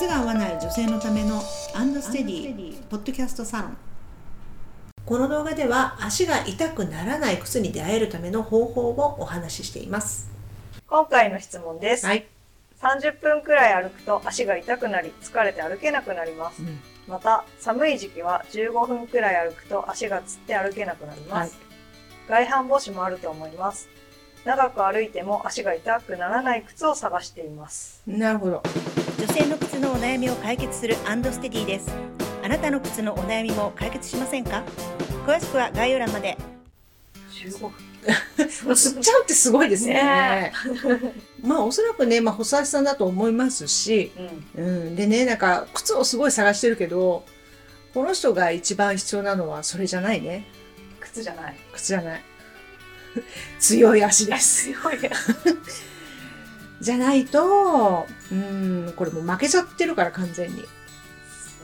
靴が合わない女性のためのアンドステディポッドキャストサロン。この動画では足が痛くならない靴に出会えるための方法をお話ししています。今回の質問です、はい、30分くらい歩くと足が痛くなり疲れて歩けなくなります。うん。また寒い時期は15分くらい歩くと足がつって歩けなくなります、外反母趾もあると思います。長く歩いても足が痛くならない靴を探しています。なるほど女性の靴のお悩みを解決するアンドステディです。あなたの靴のお悩みも解決しませんか？詳しくは概要欄まで。15分吸っちゃうってすごいですね。ねまあおそらくね、まあ、細足さんだと思いますし、うん。うん、でねなんか靴をすごい探してるけどこの人が一番必要なのはそれじゃないね。靴じゃない。靴じゃない。強い足です。強いや じゃないとうんこれもう負けちゃってるから完全に、そ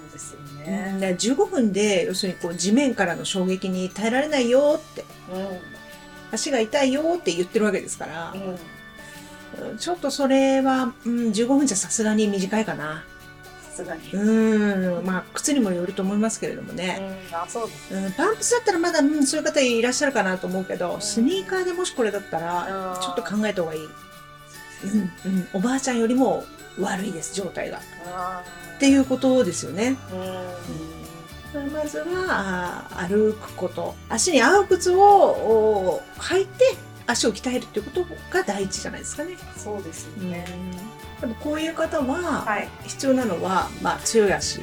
うですようんねで15分で要するにこう地面からの衝撃に耐えられないよって。足が痛いよって言ってるわけですから。うん、うん、うんちょっとそれは、うん、15分じゃさすがに短いかな。さすがに。うんまあ靴にもよると思いますけれどもね、うん、あそうです。うん、パンプスだったらまだ、うん、そういう方いらっしゃるかなと思うけど、ん。スニーカーでもしこれだったらうん。ちょっと考えた方がいい、うんうん、おばあちゃんよりも悪いです状態が。っあていうことですよね、ーうん。まずは歩くこと。足に合う靴をお履いて足を鍛えるっていうことが第一じゃないですかね、そうですようん。ね、でもこういう方ははい、必要なのは、まあ、強い足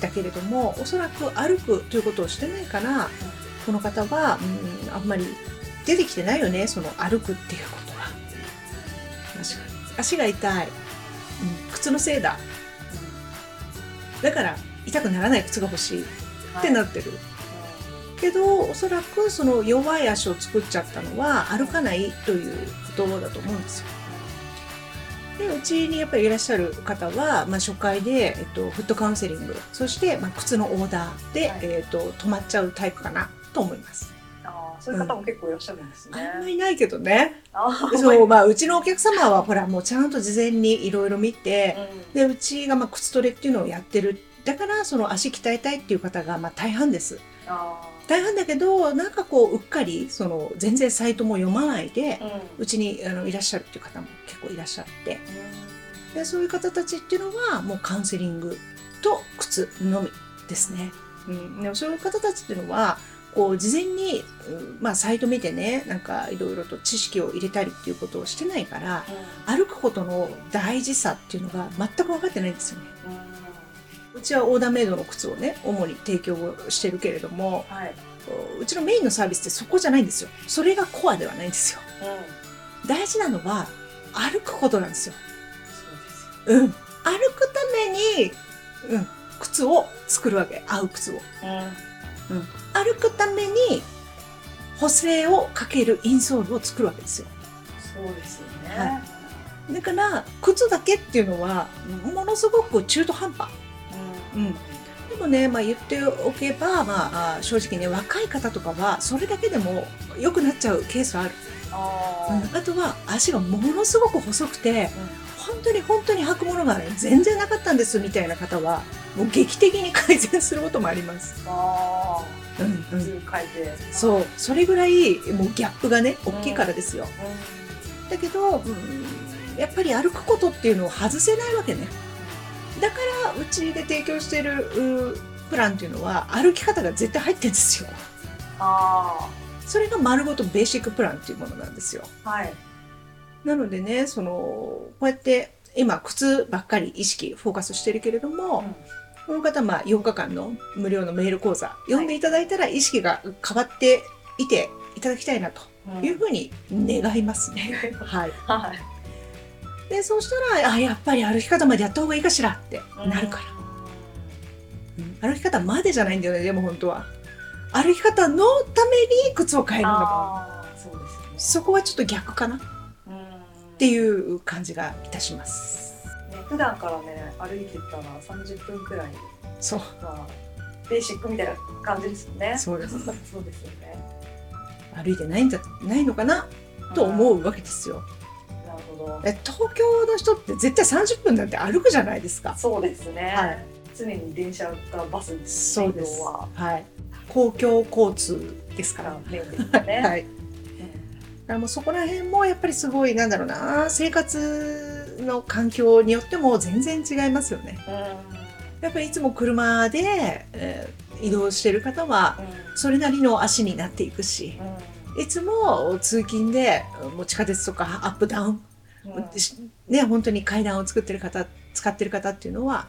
だけれどもおそらく歩くということをしてないからこの方は、うん、あんまり出てきてないよねその歩くっていうこと足が痛い、うん、靴のせいだ。だから痛くならない靴が欲しい。ってなってる、けどおそらくその弱い足を作っちゃったのは歩かないということだと思うんですよ。でうちにやっぱりいらっしゃる方は、まあ、初回で、えっと、フットカウンセリング。そして、まあ、靴のオーダーで、はい。えっと、止まっちゃうタイプかなと思いますそういう方も結構いらっしゃるんですね。あんまりないけどね。そう、まあ、うちのお客様はほらもうちゃんと事前にいろいろ見てうん。でうちがまあ靴トレっていうのをやってるだからその足鍛えたいっていう方がまあ大半です。あ大半だけどなんかこううっかりその全然サイトも読まないでーうん。うちにあのいらっしゃるっていう方も結構いらっしゃって。でそういう方たちっていうのはもうカウンセリングと靴のみですね。うん、でもそういう方たちっていうのはこう事前に、うんまあ、サイト見てねなんかいろいろと知識を入れたりっていうことをしてないから歩くことの大事さっていうのが全く分かってないんですよね。うちはオーダーメイドの靴をね主に提供をしてるけれどもはい。うちのメインのサービスってそこじゃないんですよ。それがコアではないんですよ。うん。大事なのは歩くことなんですよ。そうですよ。うん、歩くために、うん、靴を作るわけ合う靴をうん。歩くために補正をかけるインソールを作るわけですよ。そうですよね。はだから靴だけっていうのはものすごく中途半端。うん。うん。でもね、まあ、言っておけば、まあ、あ正直ね若い方とかはそれだけでも良くなっちゃうケースはある、あうん。あとは足がものすごく細くてあ。本当に本当に履くものが、ね、全然なかったんですみたいな方はもう劇的に改善することもあります。ああ。うんうん、普通書いて。そうそれぐらいもうギャップがね大きいからですよ。うだけど、うん、やっぱり歩くことっていうのを外せないわけね。だからうちで提供しているうプランっていうのは歩き方が絶対入ってるんですよ。ん。あそれが丸ごとベーシックプランっていうものなんですよ。あ。はい。なのでねそのこうやって今靴ばっかり意識フォーカスしてるけれども、この方まあ8日間の無料のメール講座読んでいただいたら意識が変わっていていただきたいなとうんいうふうに願いますね。はい、はい。でそうしたらあやっぱり歩き方までやった方がいいかしらってなるから、うん歩き方までじゃないんだよねでも本当は歩き方のために靴を変えるんだもんああ。そうですよね。そこはちょっと逆かなっうん。ていう感じがいたしますね、普段からね歩いてったら30分くらいそうがベーシックみたいな感じですよね。そうです そうですよね。歩いてないんじゃないのかな？と思うわけですよ。なるほど。え東京の人って絶対30分なんて歩くじゃないですか。そうですね。はい常に電車かバスそうです。ははい。公共交通ですか。からね。はい。だからもうそこら辺もやっぱりすごいなんだろうな生活の環境によっても全然違いますよね。うやっぱりいつも車で、えー移動してる方は。それなりの足になっていくしいつも通勤でもう地下鉄とかアップダウン、ね本当に階段を作ってる方使ってる方っていうのは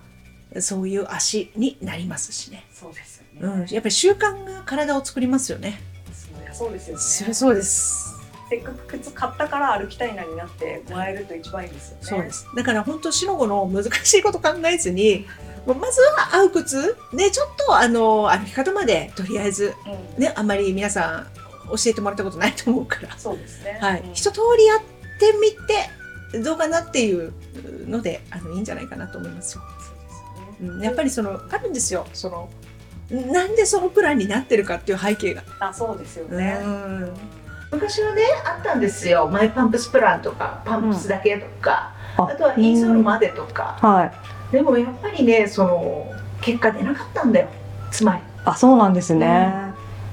そういう足になりますしね、そうですようん、ね。やっぱり習慣が体を作りますよね。そうですよね。そうです。せっかく靴買ったから歩きたいなになってもらえると一番いいですよね。そうです。だから本当、しのごの難しいこと考えずに、まずは合う靴、ね、ちょっとあの、歩き方まで、とりあえず、うん。ね、あんまり皆さん教えてもらったことないと思うから、そうですね。はい。うん一通りやってみて、どうかなっていうので、あの、いいんじゃないかなと思いますよ。そうですうん、やっぱりその、あるんですよ。その、なんでそのプランになってるかっていう背景が。あ、そうですよね。うん昔はね、あったんですよ。マイパンプスプランとか、パンプスだけとか、うん。あとはインソールまでとか。はい。でもやっぱりねその結果出なかったんだよ。つまり。あ、そうなんですね。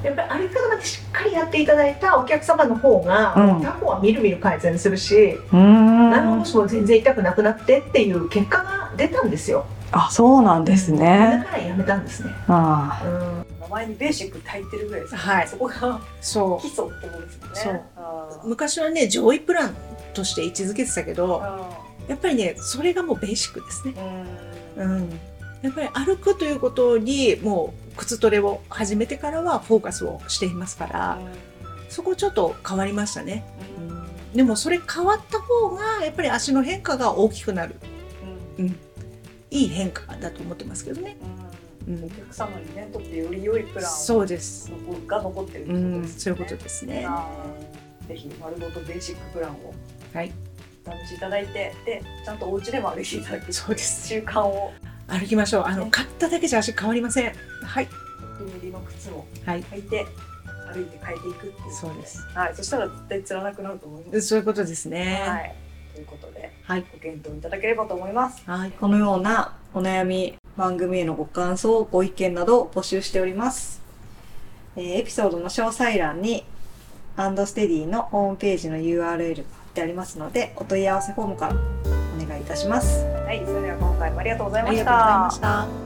やっぱり歩き方までしっかりやっていただいたお客様の方が、うん。他方はみるみる改善するし何もしも全然痛くなくなってっていう結果が出たんですよ。あ、そうなんですだね。からやめたんですね、あ。うん、名前にベーシックって入ってるぐらいですねはい。そこがそ基礎ってことですよね。昔はね上位プランとして位置づけてたけどやっぱりねそれがもうベーシックですね、うん。うん、やっぱり歩くということにもう靴トレを始めてからはフォーカスをしていますから、そこちょっと変わりましたね。うん。でもそれ変わった方がやっぱり足の変化が大きくなる。いい変化だと思ってますけどね。うんお客様にねとってより良いプランそうです。が残ってるってうん、ことですそういうことね。ですね。ぜひ丸ごとベーシックプランをはい、お試しいただいてでちゃんとお家でも歩いていただくそうです。習慣を歩きましょう。あのね買っただけじゃ足変わりません。はい、リメリの靴をはい、履いて歩いて変えていくっていうそうです。はいそしたら絶対つらなくなると思いますそういうことですね。はいということではい、ご検討いただければと思いますはい、このようなお悩み番組へのご感想ご意見などを募集しております、えーエピソードの詳細欄にアンドステディのホームページの URL が貼ってありますのでお問い合わせフォームからお願いいたします。はいそれでは今回もありがとうございあましりがとうございまたした。